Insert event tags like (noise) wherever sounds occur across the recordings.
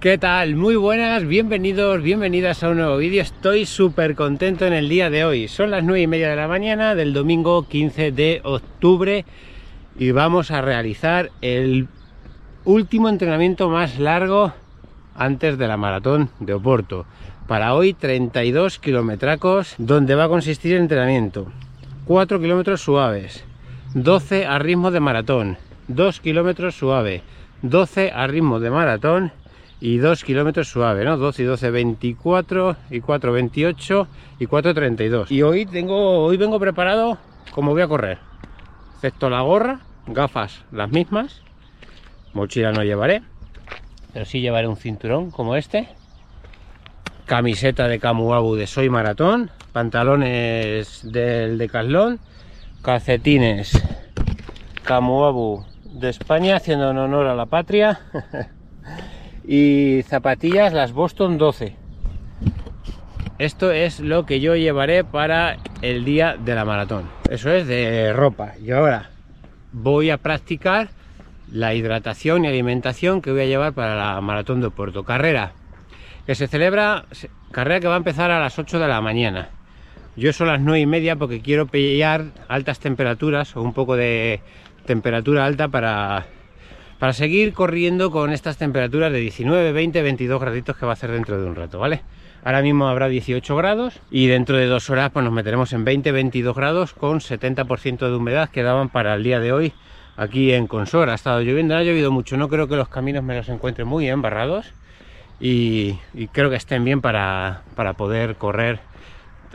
¿Qué tal? Muy buenas, bienvenidos, bienvenidas a un nuevo vídeo. Estoy súper contento en el día de hoy. Son las 9 y media de la mañana del domingo 15 de octubre y vamos a realizar el último entrenamiento más largo antes de la maratón de Oporto. Para hoy 32 kilometracos donde va a consistir el entrenamiento. 4 kilómetros suaves, 12 a ritmo de maratón, 2 kilómetros suave, 12 a ritmo de maratón y 2 kilómetros suave, ¿no? 2 y 12, 24 y 4, 28 y 4, 32. Y hoy tengo, hoy vengo preparado como voy a correr. Excepto la gorra, gafas las mismas, mochila no llevaré, pero sí llevaré un cinturón como este, camiseta de Camuabu de Soy Maratón, pantalones del Decathlon, calcetines Camuabu de España, haciendo honor a la patria. (laughs) y zapatillas las Boston 12 esto es lo que yo llevaré para el día de la maratón. Eso es de ropa. Y ahora voy a practicar la hidratación y alimentación que voy a llevar para la maratón de Puerto carrera que se celebra carrera que va a empezar a las 8 de la mañana. Yo son las 9 y media porque quiero pillar altas temperaturas o un poco de temperatura alta para para seguir corriendo con estas temperaturas de 19, 20, 22 graditos que va a hacer dentro de un rato, ¿vale? Ahora mismo habrá 18 grados y dentro de dos horas pues nos meteremos en 20, 22 grados con 70% de humedad que daban para el día de hoy aquí en Consor. Ha estado lloviendo, ha llovido mucho, no creo que los caminos me los encuentre muy embarrados y, y creo que estén bien para, para poder correr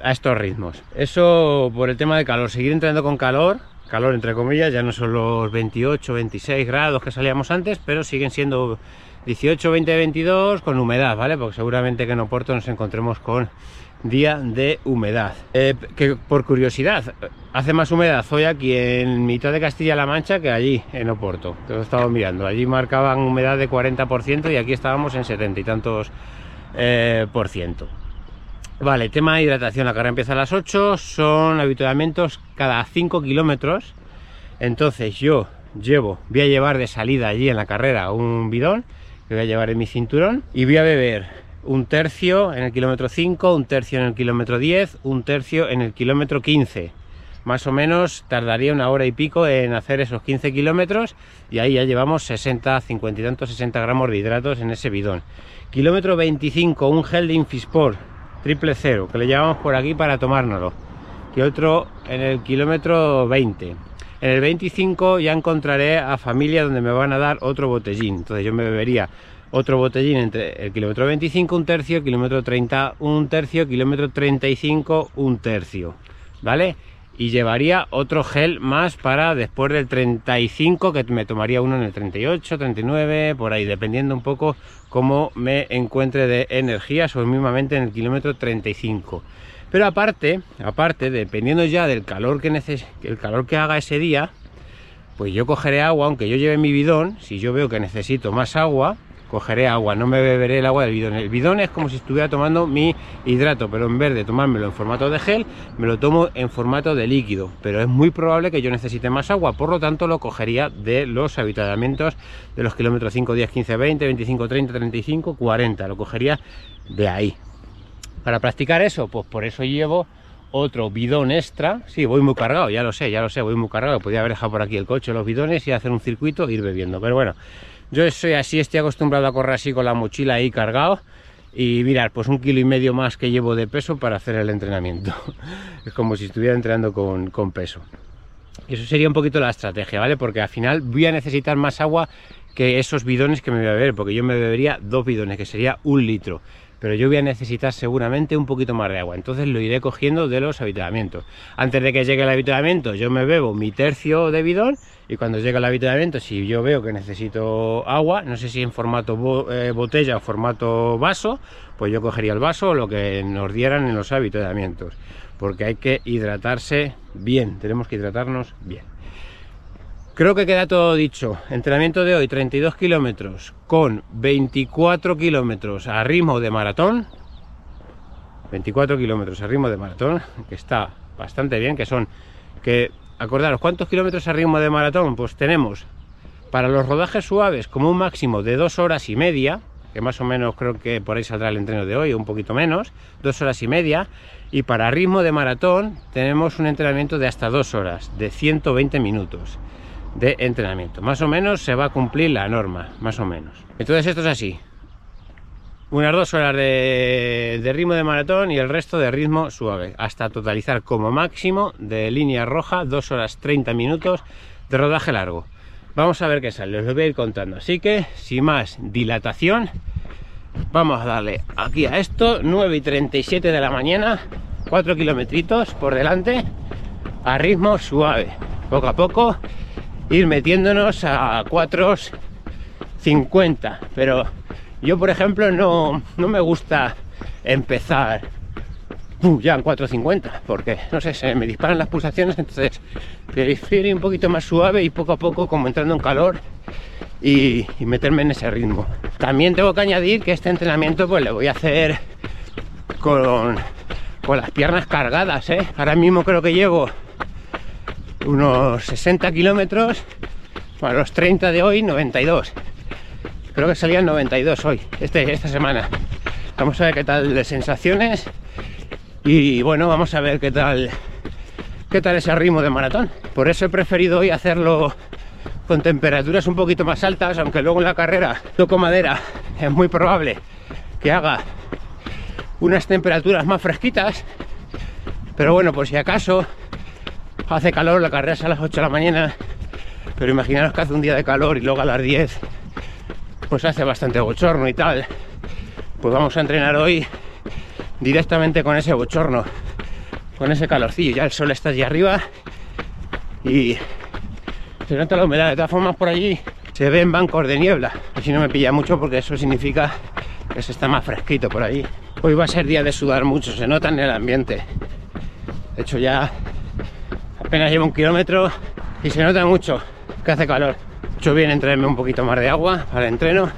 a estos ritmos. Eso por el tema de calor, seguir entrenando con calor calor entre comillas, ya no son los 28, 26 grados que salíamos antes, pero siguen siendo 18, 20, 22 con humedad, ¿vale? Porque seguramente que en Oporto nos encontremos con día de humedad. Eh, que por curiosidad, hace más humedad hoy aquí en mitad de Castilla-La Mancha que allí en Oporto, que lo estaba mirando. Allí marcaban humedad de 40% y aquí estábamos en 70 y tantos eh, por ciento. Vale, tema de hidratación, la carrera empieza a las 8, son habituamientos cada 5 kilómetros, entonces yo llevo, voy a llevar de salida allí en la carrera un bidón, que voy a llevar en mi cinturón, y voy a beber un tercio en el kilómetro 5, un tercio en el kilómetro 10, un tercio en el kilómetro 15. Más o menos tardaría una hora y pico en hacer esos 15 kilómetros y ahí ya llevamos 60, 50 y tantos, 60 gramos de hidratos en ese bidón. Kilómetro 25, un gel de triple cero, que le llevamos por aquí para tomárnoslo. Y otro en el kilómetro 20. En el 25 ya encontraré a familia donde me van a dar otro botellín. Entonces yo me bebería otro botellín entre el kilómetro 25, un tercio, kilómetro 30, un tercio, kilómetro 35, un tercio. ¿Vale? Y llevaría otro gel más para después del 35 que me tomaría uno en el 38 39 por ahí dependiendo un poco cómo me encuentre de energías o mismamente en el kilómetro 35 pero aparte aparte dependiendo ya del calor que el calor que haga ese día pues yo cogeré agua aunque yo lleve mi bidón si yo veo que necesito más agua cogeré agua, no me beberé el agua del bidón. El bidón es como si estuviera tomando mi hidrato, pero en vez de tomármelo en formato de gel, me lo tomo en formato de líquido. Pero es muy probable que yo necesite más agua, por lo tanto lo cogería de los habitamientos de los kilómetros 5, 10, 15, 20, 25, 30, 35, 40. Lo cogería de ahí. Para practicar eso, pues por eso llevo otro bidón extra. Sí, voy muy cargado, ya lo sé, ya lo sé, voy muy cargado. Podría haber dejado por aquí el coche, los bidones y hacer un circuito e ir bebiendo. Pero bueno, yo soy así, estoy acostumbrado a correr así con la mochila ahí cargado y mirar, pues un kilo y medio más que llevo de peso para hacer el entrenamiento. (laughs) es como si estuviera entrenando con, con peso. Y eso sería un poquito la estrategia, ¿vale? Porque al final voy a necesitar más agua que esos bidones que me voy a beber, porque yo me bebería dos bidones, que sería un litro pero yo voy a necesitar seguramente un poquito más de agua, entonces lo iré cogiendo de los habituamientos. Antes de que llegue el habituamiento yo me bebo mi tercio de bidón y cuando llegue el habituamiento si yo veo que necesito agua, no sé si en formato eh, botella o formato vaso, pues yo cogería el vaso o lo que nos dieran en los habituamientos, porque hay que hidratarse bien, tenemos que hidratarnos bien. Creo que queda todo dicho. Entrenamiento de hoy, 32 kilómetros con 24 kilómetros a ritmo de maratón. 24 kilómetros a ritmo de maratón, que está bastante bien, que son, que, acordaros, ¿cuántos kilómetros a ritmo de maratón? Pues tenemos para los rodajes suaves como un máximo de dos horas y media, que más o menos creo que por ahí saldrá el entreno de hoy, un poquito menos, dos horas y media. Y para ritmo de maratón tenemos un entrenamiento de hasta dos horas, de 120 minutos de entrenamiento. Más o menos se va a cumplir la norma, más o menos. Entonces esto es así. Unas dos horas de, ritmo de maratón y el resto de ritmo suave, hasta totalizar como máximo de línea roja dos horas 30 minutos de rodaje largo. Vamos a ver qué sale, os lo voy a ir contando. Así que, sin más dilatación, vamos a darle aquí a esto, 9 y 37 de la mañana, 4 kilometritos por delante, a ritmo suave, poco a poco, ir metiéndonos a 4.50, pero yo por ejemplo no, no me gusta empezar uh, ya en 4.50 porque no sé, se me disparan las pulsaciones entonces prefiero ir un poquito más suave y poco a poco como entrando en calor y, meterme en ese ritmo también tengo que añadir que este entrenamiento pues le voy a hacer con, con las piernas cargadas ¿eh? ahora mismo creo que llevo unos 60 kilómetros a los 30 de hoy 92 creo que salían 92 hoy este, esta semana. Vamos a ver qué tal de sensaciones y bueno vamos a ver qué tal qué tal ese ritmo de maratón. Por eso he preferido hoy hacerlo con temperaturas un poquito más altas aunque luego en la carrera toco madera. Es muy probable que haga unas temperaturas más fresquitas pero bueno por si acaso hace calor, la carrera es a las 8 de la mañana, pero imaginaros que hace un día de calor y luego a las 10 pues hace bastante bochorno y tal. Pues vamos a entrenar hoy directamente con ese bochorno, con ese calorcillo. Ya el sol está allí arriba y se nota la humedad. De todas formas, por allí se ven bancos de niebla. si no me pilla mucho porque eso significa que se está más fresquito por allí. Hoy va a ser día de sudar mucho, se nota en el ambiente. De hecho, ya apenas llevo un kilómetro y se nota mucho que hace calor. Yo bien entrarme un poquito más de agua para el entreno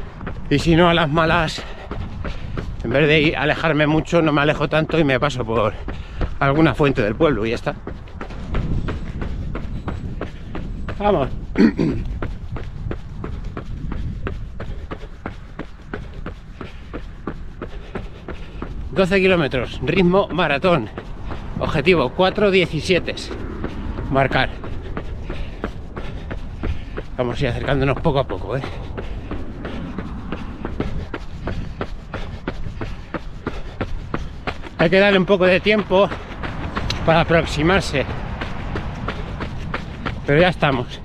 y si no a las malas, en vez de alejarme mucho, no me alejo tanto y me paso por alguna fuente del pueblo y ya está. Vamos. (clears throat) 12 kilómetros, ritmo maratón. Objetivo 4.17 marcar. Vamos a ir acercándonos poco a poco, ¿eh? Hay que darle un poco de tiempo para aproximarse. Pero ya estamos.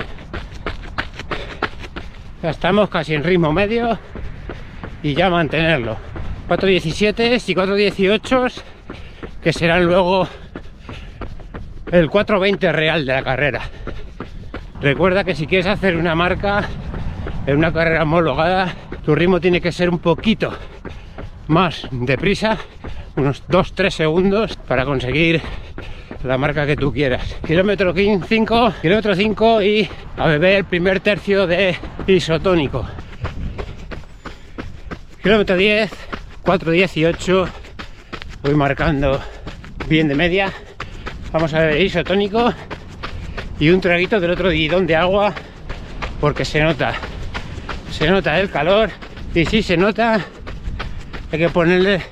Ya estamos casi en ritmo medio y ya mantenerlo. 4.17 y 4.18 que serán luego el 420 real de la carrera. Recuerda que si quieres hacer una marca en una carrera homologada, tu ritmo tiene que ser un poquito más deprisa, unos 2-3 segundos para conseguir la marca que tú quieras. Kilómetro 5, kilómetro 5 y a beber el primer tercio de isotónico. Kilómetro 10, 4.18, voy marcando bien de media Vamos a ver isotónico y un traguito del otro bidón de agua porque se nota, se nota el calor y si se nota hay que ponerle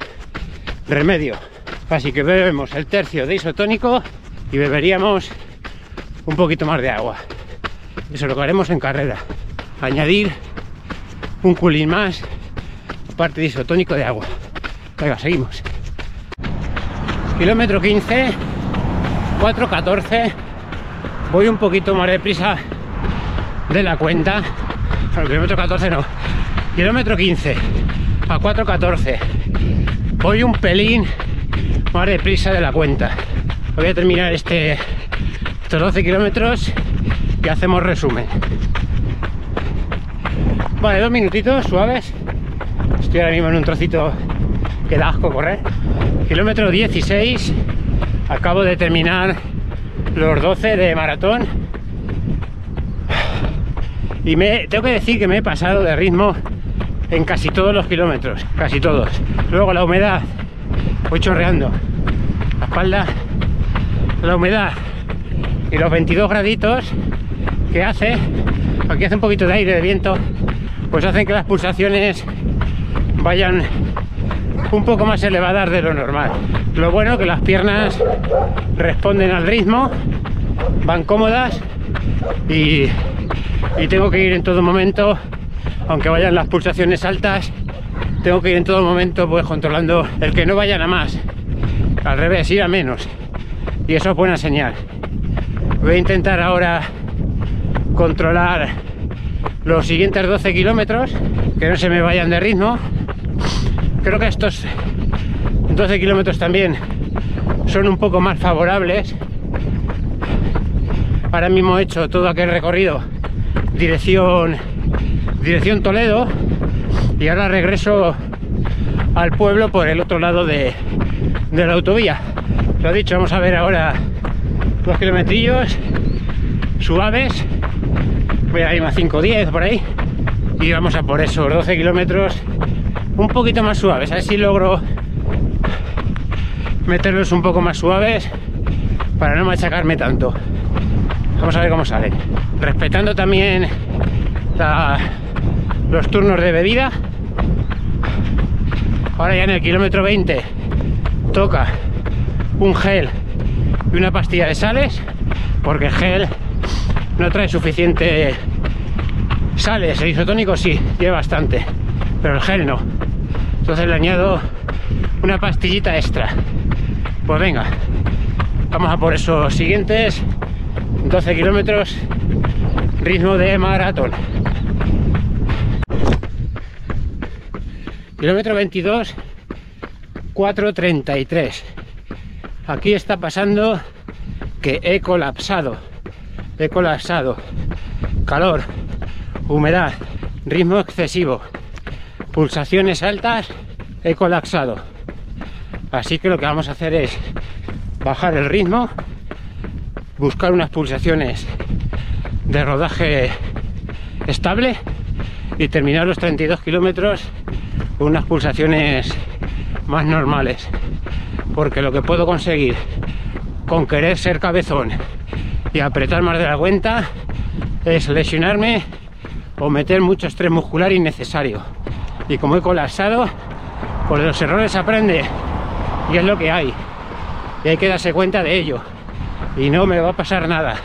remedio. Así que bebemos el tercio de isotónico y beberíamos un poquito más de agua. Eso lo haremos en carrera. Añadir un culín más, parte de isotónico de agua. Venga, seguimos. Kilómetro 15 4.14 voy un poquito más deprisa de la cuenta. Bueno, kilómetro 14 no kilómetro 15 a 4.14 voy un pelín más deprisa de la cuenta. Voy a terminar este estos 12 kilómetros y hacemos resumen. Vale dos minutitos suaves. Estoy ahora mismo en un trocito que da asco correr. Kilómetro 16 acabo de terminar los 12 de maratón y tengo que decir que me he pasado de ritmo en casi todos los kilómetros, casi todos. Luego la humedad, voy chorreando la espalda, la humedad y los 22 graditos que hace, aquí hace un poquito de aire de viento, pues hacen que las pulsaciones vayan un poco más elevadas de lo normal. Lo bueno que las piernas responden al ritmo, van cómodas y, tengo que ir en todo momento, aunque vayan las pulsaciones altas, tengo que ir en todo momento pues controlando el que no vayan a más. Al revés, ir a menos. Y eso es buena señal. Voy a intentar ahora controlar los siguientes 12 kilómetros, que no se me vayan de ritmo. Creo que estos 12 kilómetros también son un poco más favorables. Ahora mismo he hecho todo aquel recorrido dirección, dirección Toledo y ahora regreso al pueblo por el otro lado de, de la autovía. Lo dicho, vamos a ver ahora dos kilometrillos suaves voy a ir a 5 10 por ahí y vamos a por esos 12 kilómetros un poquito más suaves a ver si logro meterlos un poco más suaves para no machacarme tanto. Vamos a ver cómo salen. Respetando también los turnos de bebida ahora ya en el kilómetro 20 toca un gel y una pastilla de sales porque el gel no trae suficiente sales, el isotónico sí, tiene bastante, pero el gel no. Entonces le añado una pastillita extra. Pues venga, vamos a por esos siguientes 12 kilómetros, ritmo de maratón. Kilómetro 22, 4.33. Aquí está pasando que he colapsado he colapsado. Calor, humedad, ritmo excesivo, pulsaciones altas, he colapsado. Así que lo que vamos a hacer es bajar el ritmo, buscar unas pulsaciones de rodaje estable y terminar los 32 kilómetros con unas pulsaciones más normales. Porque lo que puedo conseguir con querer ser cabezón y apretar más de la cuenta es lesionarme o meter mucho estrés muscular innecesario. Y como he colapsado, por los errores aprende y es lo que hay. Y hay que darse cuenta de ello. Y no me va a pasar nada.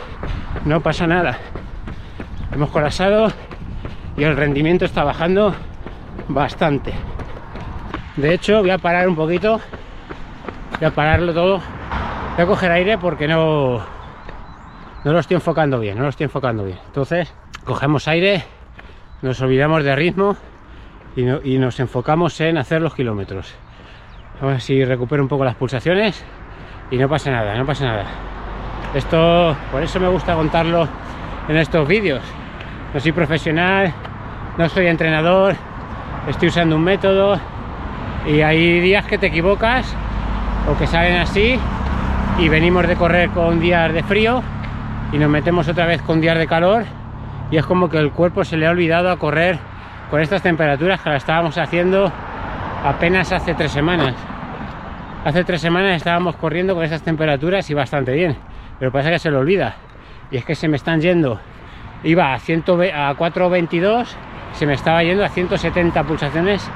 No pasa nada. Hemos colapsado y el rendimiento está bajando bastante. De hecho, voy a parar un poquito. Voy a pararlo todo. Voy a coger aire porque no, no lo estoy enfocando bien, no lo estoy enfocando bien. Entonces, cogemos aire, nos olvidamos de ritmo y, nos enfocamos en hacer los kilómetros. A ver si recupero un poco las pulsaciones y no pasa nada, no pasa nada. Esto, por eso me gusta contarlo en estos vídeos. No soy profesional, no soy entrenador, estoy usando un método y hay días que te equivocas o que salen así y venimos de correr con días de frío y nos metemos otra vez con días de calor y es como que el cuerpo se le ha olvidado a correr con estas temperaturas que la estábamos haciendo apenas hace tres semanas hace tres semanas estábamos corriendo con esas temperaturas y bastante bien pero pasa que se lo olvida y es que se me están yendo iba a, a 4.22 se me estaba yendo a 170 pulsaciones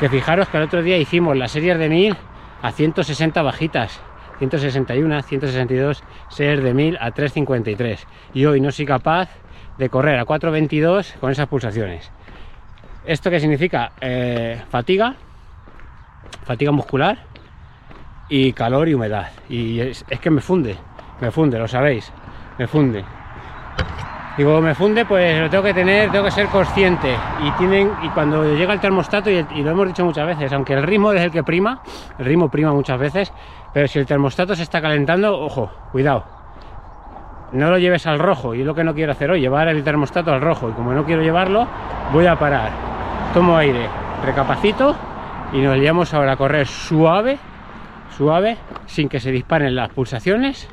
que fijaros que el otro día hicimos las series de 1000 a 160 bajitas 161, 162, ser de 1000 a 353. Y hoy no soy capaz de correr a 422 con esas pulsaciones. ¿Esto qué significa? Eh, fatiga, fatiga muscular y calor y humedad. Y es, que me funde, me funde, lo sabéis, me funde. Digo, me funde, pues lo tengo que tener, tengo que ser consciente. Y tienen, y cuando llega el termostato, y, lo hemos dicho muchas veces, aunque el ritmo es el que prima, el ritmo prima muchas veces, pero si el termostato se está calentando, ojo, cuidado. No lo lleves al rojo, y lo que no quiero hacer hoy, llevar el termostato al rojo. Y como no quiero llevarlo, voy a parar. Tomo aire, recapacito y nos llevamos ahora a correr suave, suave, sin que se disparen las pulsaciones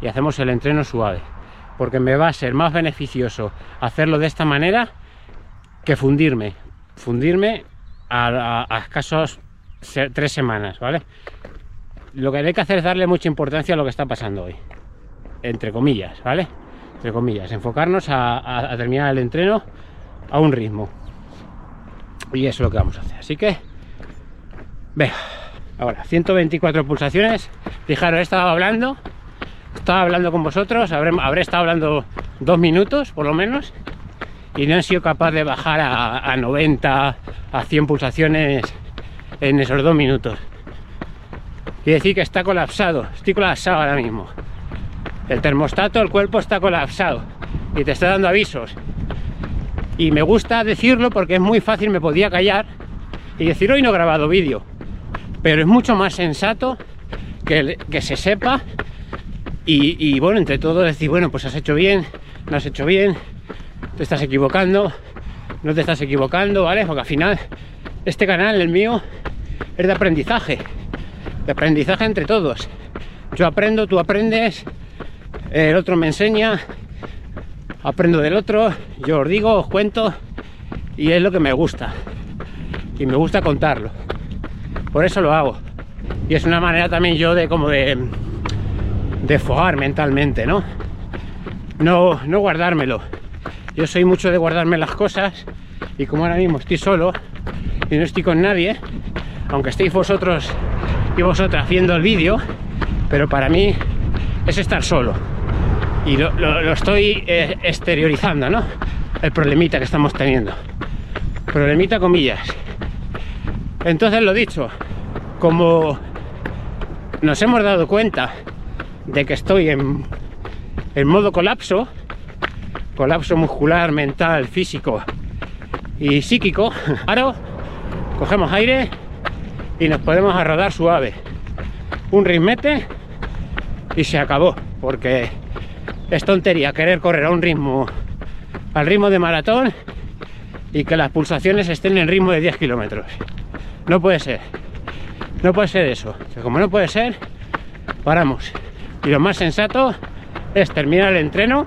y hacemos el entreno suave porque me va a ser más beneficioso hacerlo de esta manera que fundirme. Fundirme a, escasos tres semanas, ¿vale? Lo que hay que hacer es darle mucha importancia a lo que está pasando hoy. Entre comillas, ¿vale? Entre comillas, enfocarnos a, terminar el entreno a un ritmo. Y eso es lo que vamos a hacer. Así que Venga, ahora 124 pulsaciones. Fijaros, he estado hablando, estaba hablando con vosotros, habré, estado hablando dos minutos por lo menos y no he sido capaz de bajar a, a 90, a 100 pulsaciones en esos dos minutos. Quiere decir que está colapsado, estoy colapsado ahora mismo. El termostato, el cuerpo está colapsado y te está dando avisos. Y me gusta decirlo porque es muy fácil, me podía callar y decir hoy no he grabado vídeo. Pero es mucho más sensato que, que se sepa y, y, bueno, entre todo decir, bueno, pues has hecho bien, no has hecho bien, te estás equivocando, no te estás equivocando, ¿vale? Porque al final este canal, el mío, es de aprendizaje, de aprendizaje entre todos. Yo aprendo, tú aprendes, el otro me enseña, aprendo del otro, yo os digo, os cuento y es lo que me gusta. Y me gusta contarlo. Por eso lo hago. Y es una manera también yo de como de de fogar mentalmente, ¿no? No no guardármelo. Yo soy mucho de guardarme las cosas y como ahora mismo estoy solo y no estoy con nadie, aunque estéis vosotros y vosotras haciendo el vídeo, pero para mí es estar solo y lo, lo, estoy eh, exteriorizando, ¿no? El problemita que estamos teniendo. Problemita comillas. Entonces lo dicho, como nos hemos dado cuenta de que estoy en, en modo colapso, colapso muscular, mental, físico y psíquico, ahora cogemos aire y nos podemos arrodar suave. Un ritmete y se acabó, porque es tontería querer correr a un ritmo, al ritmo de maratón y que las pulsaciones estén en ritmo de 10 kilómetros. No puede ser. No puede ser eso. Como no puede ser, paramos. Y lo más sensato es terminar el entreno,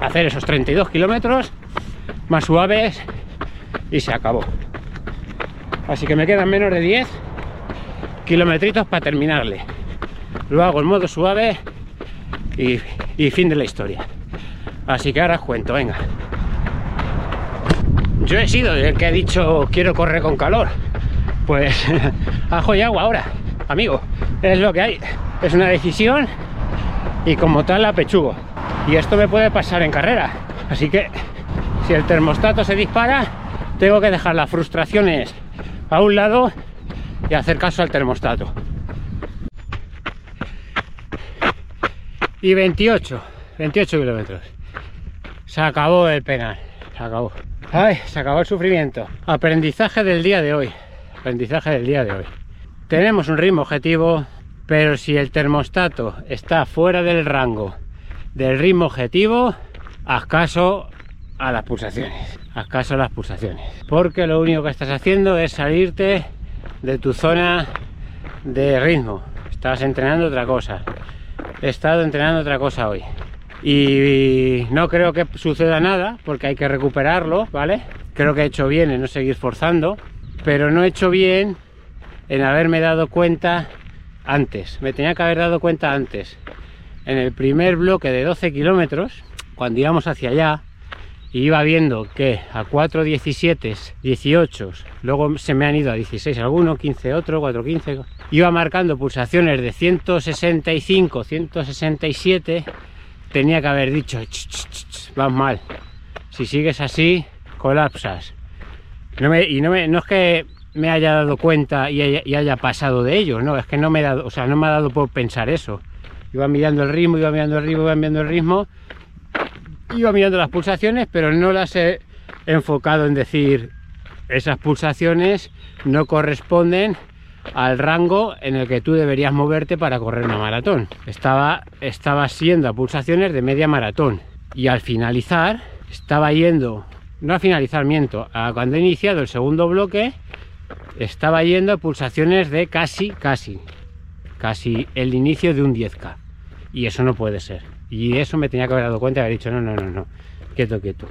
hacer esos 32 kilómetros más suaves y se acabó. Así que me quedan menos de 10 kilometritos para terminarle. Lo hago en modo suave y, y fin de la historia. Así que ahora os cuento, venga. Yo he sido el que ha dicho quiero correr con calor. Pues (laughs) ajo y agua ahora, amigo. Es lo que hay. Es una decisión y como tal la pechugo. Y esto me puede pasar en carrera. Así que si el termostato se dispara, tengo que dejar las frustraciones a un lado y hacer caso al termostato. Y 28, 28 kilómetros. Se acabó el penal, se acabó. Se acabó el sufrimiento. Aprendizaje del día de hoy. Aprendizaje del día de hoy. Tenemos un ritmo objetivo, pero si el termostato está fuera del rango del ritmo objetivo, haz caso a las pulsaciones. Haz caso a las pulsaciones. Porque lo único que estás haciendo es salirte de tu zona de ritmo. Estás entrenando otra cosa. He estado entrenando otra cosa hoy y no creo que suceda nada porque hay que recuperarlo, ¿vale? Creo que he hecho bien en no seguir forzando, pero no he hecho bien en haberme dado cuenta antes. Me tenía que haber dado cuenta antes. En el primer bloque de 12 kilómetros, cuando íbamos hacia allá, y iba viendo que a 4, 17, 18, luego se me han ido a 16 alguno, 15 otro, 4, 15, iba marcando pulsaciones de 165, 167 tenía que haber dicho, ch, ch, ch, vas mal. Si sigues así, colapsas. No me, y no, me, no, es que me haya dado cuenta y haya, y haya, pasado de ello, no, es que no me, dado, o sea, no me ha dado por pensar eso. Iba mirando el ritmo, iba mirando el ritmo, iba mirando el ritmo, iba mirando las pulsaciones, pero no las he enfocado en decir esas pulsaciones no corresponden al rango en el que tú deberías moverte para correr una maratón. Estaba, estaba siendo a pulsaciones de media maratón y al finalizar estaba yendo, no a finalizar, miento, a cuando he iniciado el segundo bloque estaba yendo a pulsaciones de casi, casi, casi el inicio de un 10K y eso no puede ser. Y eso me tenía que haber dado cuenta y haber dicho, no, no, no, no, quieto, quieto.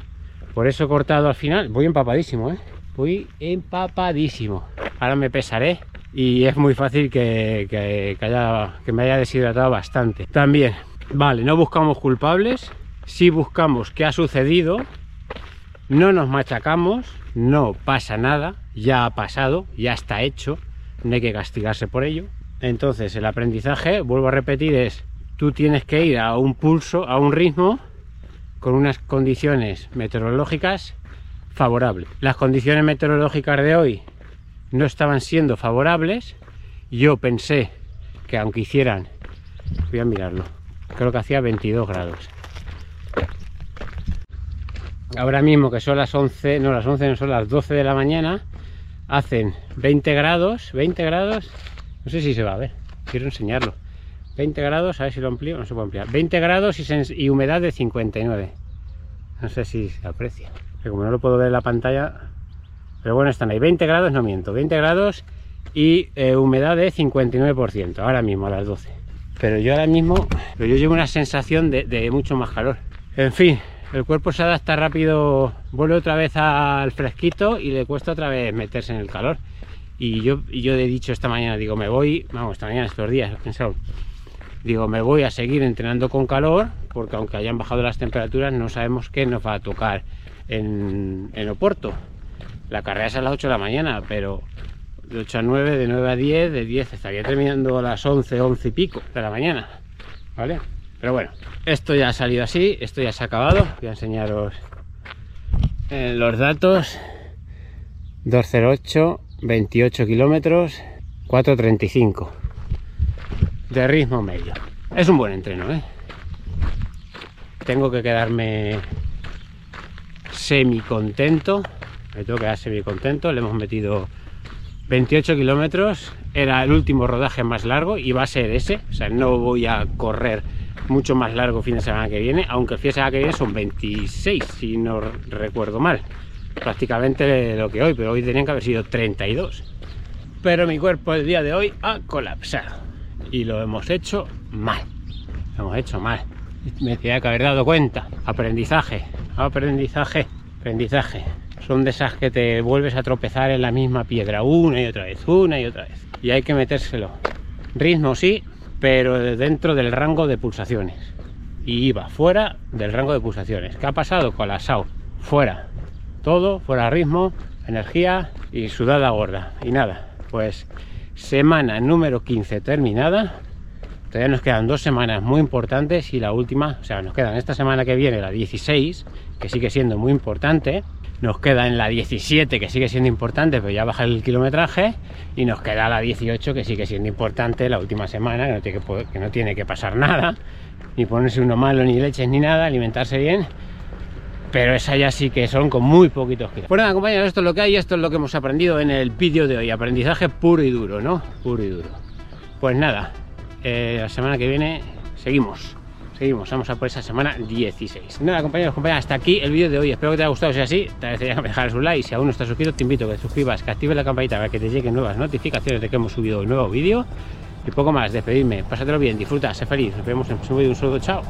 Por eso he cortado al final, voy empapadísimo, ¿eh? Voy empapadísimo. Ahora me pesaré y es muy fácil que, que, que, haya, que me haya deshidratado bastante. También, vale, no buscamos culpables, si buscamos qué ha sucedido, no nos machacamos, no pasa nada, ya ha pasado, ya está hecho, no hay que castigarse por ello. Entonces el aprendizaje, vuelvo a repetir, es tú tienes que ir a un pulso, a un ritmo, con unas condiciones meteorológicas favorables. Las condiciones meteorológicas de hoy no estaban siendo favorables. Yo pensé que aunque hicieran, voy a mirarlo, creo que hacía 22 grados. Ahora mismo que son las 11, no las 11, no son las 12 de la mañana, hacen 20 grados, 20 grados, no sé si se va a ver, quiero enseñarlo. 20 grados, a ver si lo amplío, no se puede ampliar. 20 grados y, humedad de 59. No sé si se aprecia. como no lo puedo ver en la pantalla, pero bueno, están ahí. 20 grados, no miento, 20 grados y eh, humedad de 59%, ahora mismo a las 12. Pero yo ahora mismo, pero yo llevo una sensación de, de mucho más calor. En fin, el cuerpo se adapta rápido, vuelve otra vez al fresquito y le cuesta otra vez meterse en el calor. Y yo, yo he dicho esta mañana, digo, me voy, vamos, esta mañana, estos días, he pensado, digo, me voy a seguir entrenando con calor, porque aunque hayan bajado las temperaturas, no sabemos qué nos va a tocar en, en Oporto. La carrera es a las 8 de la mañana, pero de 8 a 9, de 9 a 10, de 10 estaría terminando a las 11, 11 y pico de la mañana, ¿vale? Pero bueno, esto ya ha salido así, esto ya se ha acabado. Voy a enseñaros eh, los datos. 208, 28 kilómetros, 435 de ritmo medio. Es un buen entreno, ¿eh? Tengo que quedarme semi contento. Me tengo que quedar semi contento. Le hemos metido 28 kilómetros. Era el último rodaje más largo y va a ser ese. O sea, no voy a correr mucho más largo fin de semana que viene, aunque el fin de semana que viene son 26, si no recuerdo mal. Prácticamente lo que hoy, pero hoy tenían que haber sido 32. Pero mi cuerpo el día de hoy ha colapsado. Y lo hemos hecho mal. Lo hemos hecho mal. Me tenía que haber dado cuenta. Aprendizaje, aprendizaje, aprendizaje. Son de esas que te vuelves a tropezar en la misma piedra una y otra vez, una y otra vez. Y hay que metérselo. Ritmo sí, pero dentro del rango de pulsaciones. Y iba fuera del rango de pulsaciones. ¿Qué ha pasado con la SAU? Fuera. Todo, fuera ritmo, energía y sudada gorda. Y nada, pues semana número 15 terminada. Todavía nos quedan dos semanas muy importantes y la última, o sea, nos quedan esta semana que viene la 16, que sigue siendo muy importante. Nos queda en la 17 que sigue siendo importante pero ya baja el kilometraje. Y nos queda la 18 que sigue siendo importante la última semana que no tiene que, no tiene que pasar nada. Ni ponerse uno malo ni leches ni nada alimentarse bien pero esa ya sí que son con muy poquitos kilos. Bueno, compañeros, esto es lo que hay, esto es lo que hemos aprendido en el vídeo de hoy, aprendizaje puro y duro, ¿no? Puro y duro. Pues nada, eh, la semana que viene seguimos seguimos, vamos a por esa semana 16. Nada, compañeros, compañeras, hasta aquí el vídeo de hoy. Espero que te haya gustado. Si es así, te agradecería que dejaras un like. Si aún no estás suscrito, te invito a que te suscribas, que actives la campanita para que te lleguen nuevas notificaciones de que hemos subido un nuevo vídeo. Y poco más, despedirme. Pásatelo bien, disfruta, sé feliz. Nos vemos en el próximo vídeo. Un saludo, chao.